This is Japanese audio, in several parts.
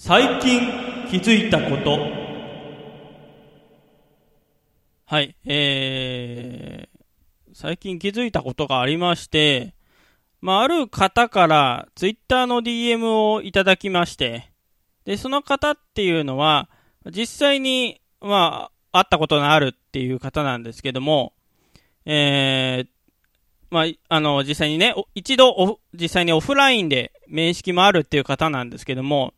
最近気づいたこと。はいえー、最近気づいたことがありましてまあ、ある方からツイッターの DM をいただきましてでその方っていうのは実際にまあ会ったことのあるっていう方なんですけどもえー、まあ、あの、実際にね、一度実際にオフラインで面識もあるっていう方なんですけども、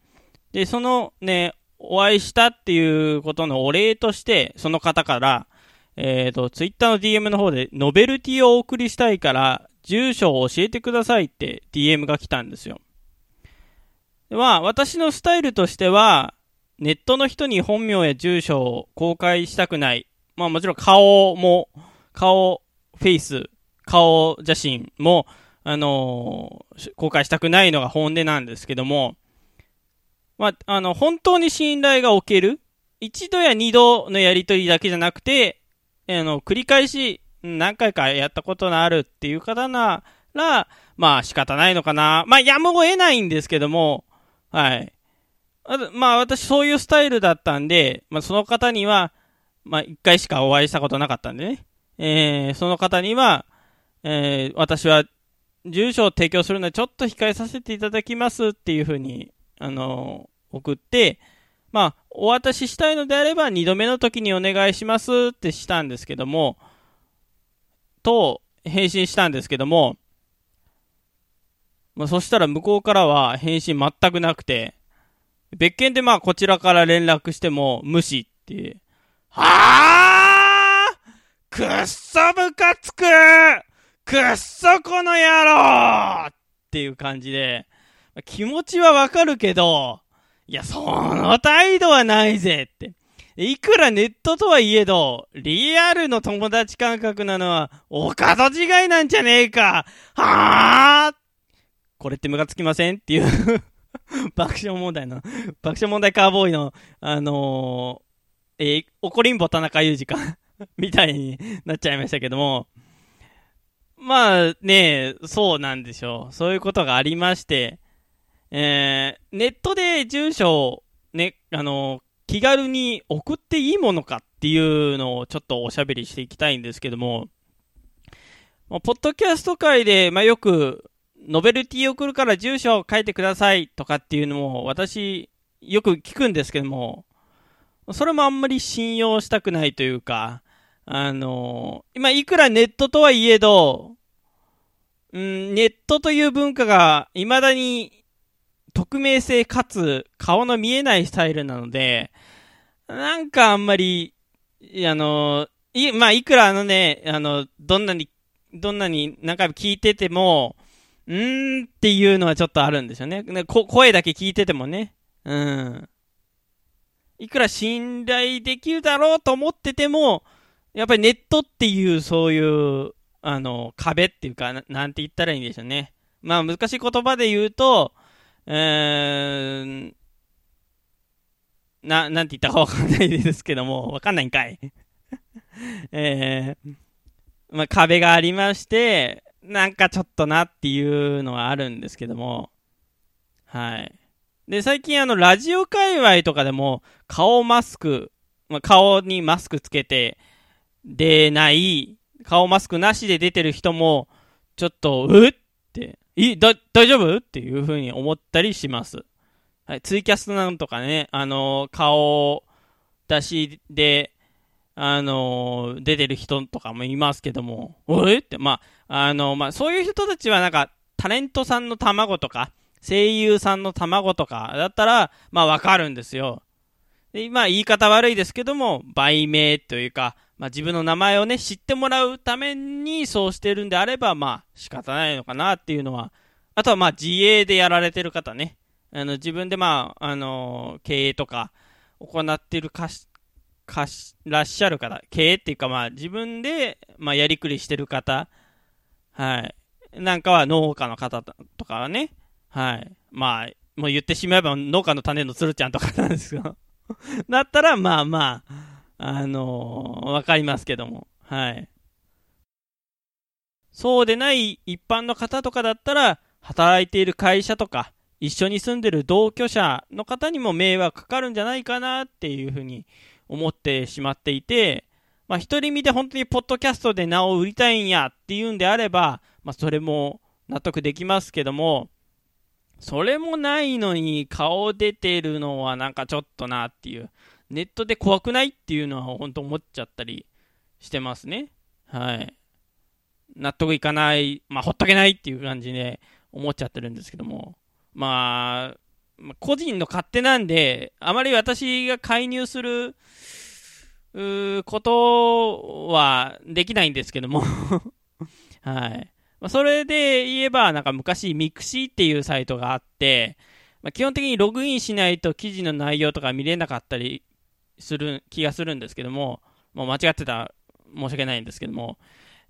で、そのね、お会いしたっていうことのお礼として、その方から、えっ、ー、と、ツイッターの DM の方で、ノベルティをお送りしたいから、住所を教えてくださいって DM が来たんですよ。まあ、私のスタイルとしては、ネットの人に本名や住所を公開したくない。まあもちろん顔も、顔、フェイス、顔写真も、あのー、公開したくないのが本音なんですけども、まあ、あの、本当に信頼がおける一度や二度のやりとりだけじゃなくて、あの、繰り返し何回かやったことのあるっていう方なら、まあ仕方ないのかな。まあやむを得ないんですけども、はい。まあ私そういうスタイルだったんで、まあその方には、まあ一回しかお会いしたことなかったんでね。えー、その方には、えー、私は住所を提供するのでちょっと控えさせていただきますっていうふうに、あの、送って、まあ、お渡ししたいのであれば2度目の時にお願いしますってしたんですけども、と、返信したんですけども、まあ、そしたら向こうからは返信全くなくて、別件でまあこちらから連絡しても無視っていう。はぁくっそムカつく！くっそこの野郎！っていう感じで、気持ちはわかるけど、いや、その態度はないぜって。いくらネットとはいえど、リアルの友達感覚なのは、お門違いなんじゃねえかはぁこれってムカつきませんっていう 爆笑問題の、爆笑問題カーボーイの、あのー、えー、怒りんぼ田中裕二か みたいになっちゃいましたけども、まあね、そうなんでしょう。そういうことがありまして、えー、ネットで住所をね、あの、気軽に送っていいものかっていうのをちょっとおしゃべりしていきたいんですけども、まあ、ポッドキャスト界で、まあ、よく、ノベルティ送るから住所を書いてくださいとかっていうのも私よく聞くんですけども、それもあんまり信用したくないというか、あの、今いくらネットとはいえど、うん、ネットという文化が未だに匿名性かつ顔の見えないスタイルなので、なんかあんまり、あの、い、まあ、いくらあのね、あの、どんなに、どんなに何回も聞いてても、うーんっていうのはちょっとあるんですよね。声だけ聞いててもね。うん。いくら信頼できるだろうと思ってても、やっぱりネットっていうそういう、あの、壁っていうかな、なんて言ったらいいんでしょうね。まあ難しい言葉で言うと、えーん、な、なんて言ったかわかんないですけども、わかんないんかい。えー、まあ壁がありまして、なんかちょっとなっていうのはあるんですけども、はい。で、最近あの、ラジオ界隈とかでも、顔マスク、まあ、顔にマスクつけて、出ない、顔マスクなしで出てる人も、ちょっと、うって、い、だ、大丈夫？っていう風に思ったりします。はい、ツイキャスなんとかね、あのー、顔出しで、あのー、出てる人とかもいますけども、おえって、まあ、あのー、まあ、そういう人たちはなんか、タレントさんの卵とか、声優さんの卵とかだったら、まあわかるんですよ。で、まあ言い方悪いですけども、売名というか、まあ、自分の名前をね、知ってもらうためにそうしてるんであれば、まあ、仕方ないのかなっていうのは、あとはまあ、自営でやられてる方ね、あの、自分でまあ、あのー、経営とか、行ってるかし、かし、らっしゃる方、経営っていうかまあ、自分で、まあ、やりくりしてる方、はい。なんかは農家の方とかはね、はい。まあ、もう言ってしまえば農家の種のつるちゃんとかなんですけど だったら、まあまあ、あのー、わかりますけども。はい。そうでない一般の方とかだったら、働いている会社とか、一緒に住んでる同居者の方にも迷惑かかるんじゃないかなっていうふうに思ってしまっていて、まあ、一人見で本当にポッドキャストで名を売りたいんやっていうんであれば、まあ、それも納得できますけども、それもないのに顔出てるのはなんかちょっとなっていう、ネットで怖くないっていうのは本当思っちゃったりしてますね。はい。納得いかない、まあ、ほっとけないっていう感じで思っちゃってるんですけども、まあ、個人の勝手なんで、あまり私が介入する、ことはできないんですけども はい。まあ、それで言えば、なんか昔、ミクシーっていうサイトがあって、まあ、基本的にログインしないと記事の内容とか見れなかったりする気がするんですけども、もう間違ってたら申し訳ないんですけども、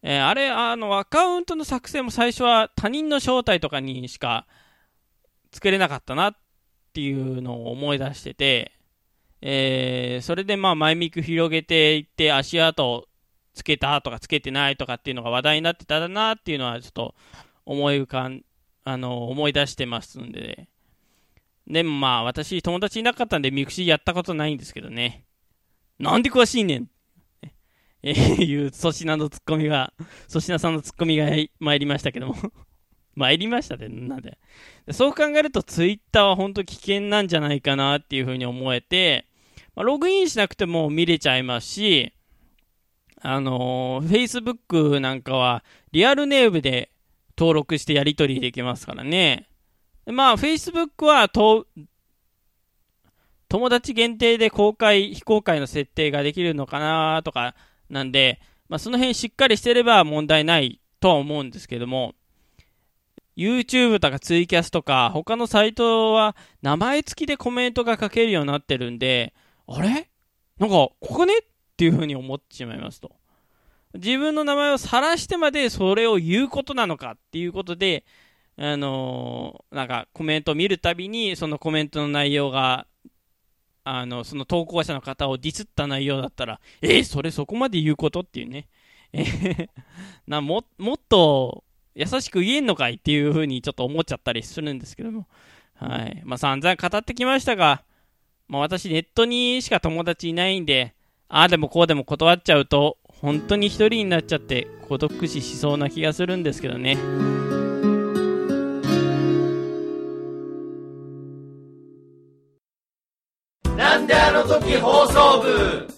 えー、あれ、あの、アカウントの作成も最初は他人の招待とかにしか作れなかったなっていうのを思い出してて、えー、それでまあマイミク広げていって足跡つけたとかつけてないとかっていうのが話題になってたなっていうのはちょっと思い浮かん、あの、思い出してますんで、でもまあ私友達いなかったんでミクシーやったことないんですけどね。なんで詳しいねんえー、いう粗品のツッコミが、粗品さんのツッコミが参りましたけども 参りましたって、なんで。そう考えるとツイッターは本当危険なんじゃないかなっていうふうに思えて、まあ、ログインしなくても見れちゃいますし、あのー、Facebook なんかはリアルネームで登録してやり取りできますからね。まあ、Facebook はと、友達限定で公開、非公開の設定ができるのかなとか、なんで、まあ、その辺しっかりしてれば問題ないとは思うんですけども、YouTube とかツイキャスとか、他のサイトは名前付きでコメントが書けるようになってるんで、あれ？なんか、ここね？っていう風に思ってしまいますと。自分の名前を晒してまでそれを言うことなのかっていうことで、あのー、なんかコメントを見るたびに、そのコメントの内容があの、その投稿者の方をディスった内容だったら、えー、それそこまで言うことっていうね。え、な、も、もっと優しく言えんのかいっていう風にちょっと思っちゃったりするんですけども。はい。まあ散々語ってきましたが、まあ私ネットにしか友達いないんで、ああでもこうでも断っちゃうと、本当に一人になっちゃって孤独死しそうな気がするんですけどね。時放送部？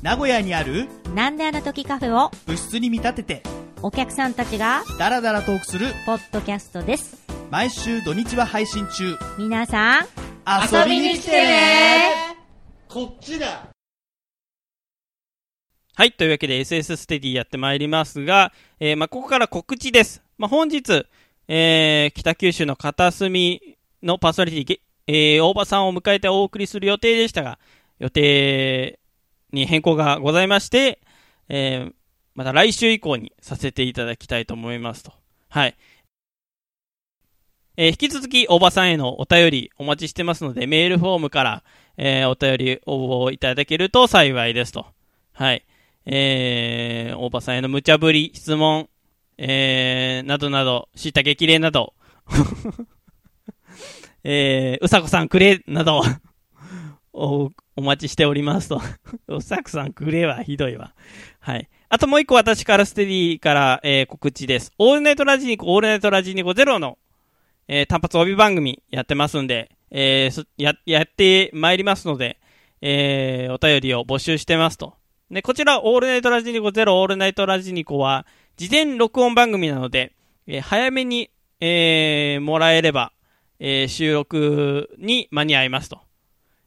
名古屋にある？なんであの時カフェを？部室に見立てて。お客さんたちが？ダラダラトークする。ポッドキャストです。毎週土日は配信中。皆さん遊びに来てね。こっちだはい。というわけで SS ステディやってまいりますが、えー、まあ、ここから告知です。まあ、本日、えー、北九州の片隅のパーソナリティ、えー、大場さんを迎えてお送りする予定でしたが、予定に変更がございまして、えー、また来週以降にさせていただきたいと思いますと。はい。えー、引き続き、おばさんへのお便りお待ちしてますので、メールフォームから、えー、お便り応募いただけると幸いですと。はい。えー、おばさんへの無茶ぶり、質問、えー、などなど、した激励など、えー、うさこさんくれ、など、お、お待ちしておりますと。おさくさんくれはひどいわ。はい。あともう一個私からステディから、えー、告知です。オールナイトラジニコ、オールナイトラジニコゼロの、えー、単発帯番組やってますんで、えー、や、やってまいりますので、えー、お便りを募集してますと。で、こちら、オールナイトラジニコゼロ、オールナイトラジニコは、事前録音番組なので、えー、早めに、えー、もらえれば、えー、収録に間に合いますと。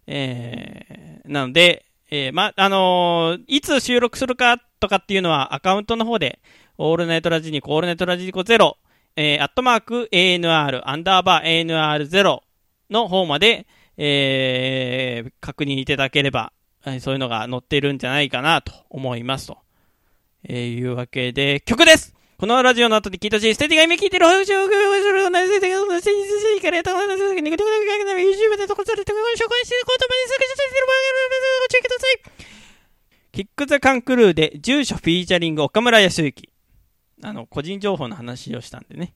えー、なので、えー、ま、あのー、いつ収録するかとかっていうのはアカウントの方で、オールナイトラジニコ、オールナイトラジニコ0、えー、アットマーク ANR、アンダーバー ANR0 の方まで、えー、確認いただければ、そういうのが載ってるんじゃないかなと思いますと。えー、いうわけで、曲ですこのラジオの後に聞いたし、ステティが今聞いてる話を、する同じステティが、ステティからやったことですけど、YouTube で投稿されて、ご紹介してる言葉にすぐしてる番組をチェックください。キックザカンクルーで、住所フィーチャリング岡村康之。あの、個人情報の話をしたんでね。